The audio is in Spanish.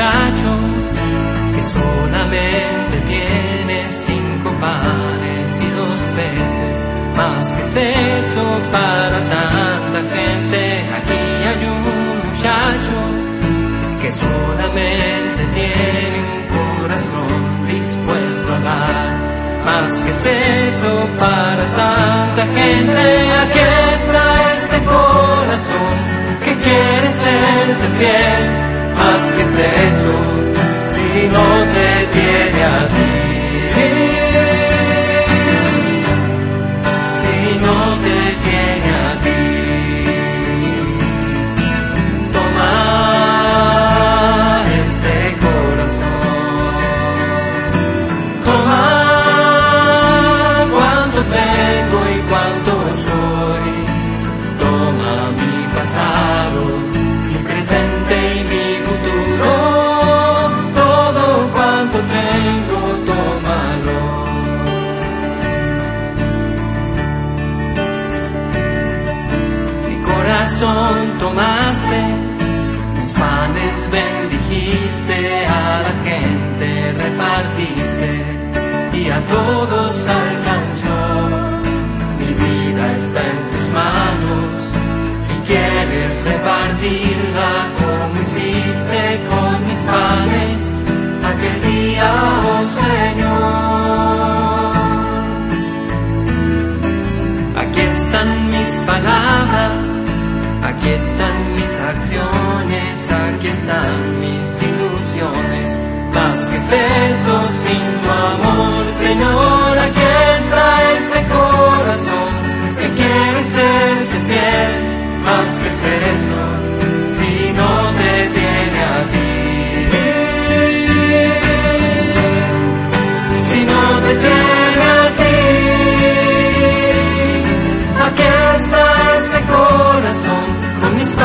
Muchacho que solamente tiene cinco panes y dos peces, más que es eso para tanta gente. Aquí hay un muchacho que solamente tiene un corazón dispuesto a dar. Más que es eso para tanta gente. Aquí está este corazón que quiere serte fiel. Más que si no te tiene a ti. Si no te tiene a ti. Toma este corazón. Toma cuánto tengo y cuánto soy. Toma mi pasado, corazón tomaste, mis panes bendijiste, a la gente repartiste y a todos alcanzó. Mi vida está en tus manos y quieres repartirla como hiciste con aquí están mis acciones, aquí están mis ilusiones. Más que es eso sin tu amor, Señor, aquí está este corazón que quiere serte fiel. Más que ser eso When it's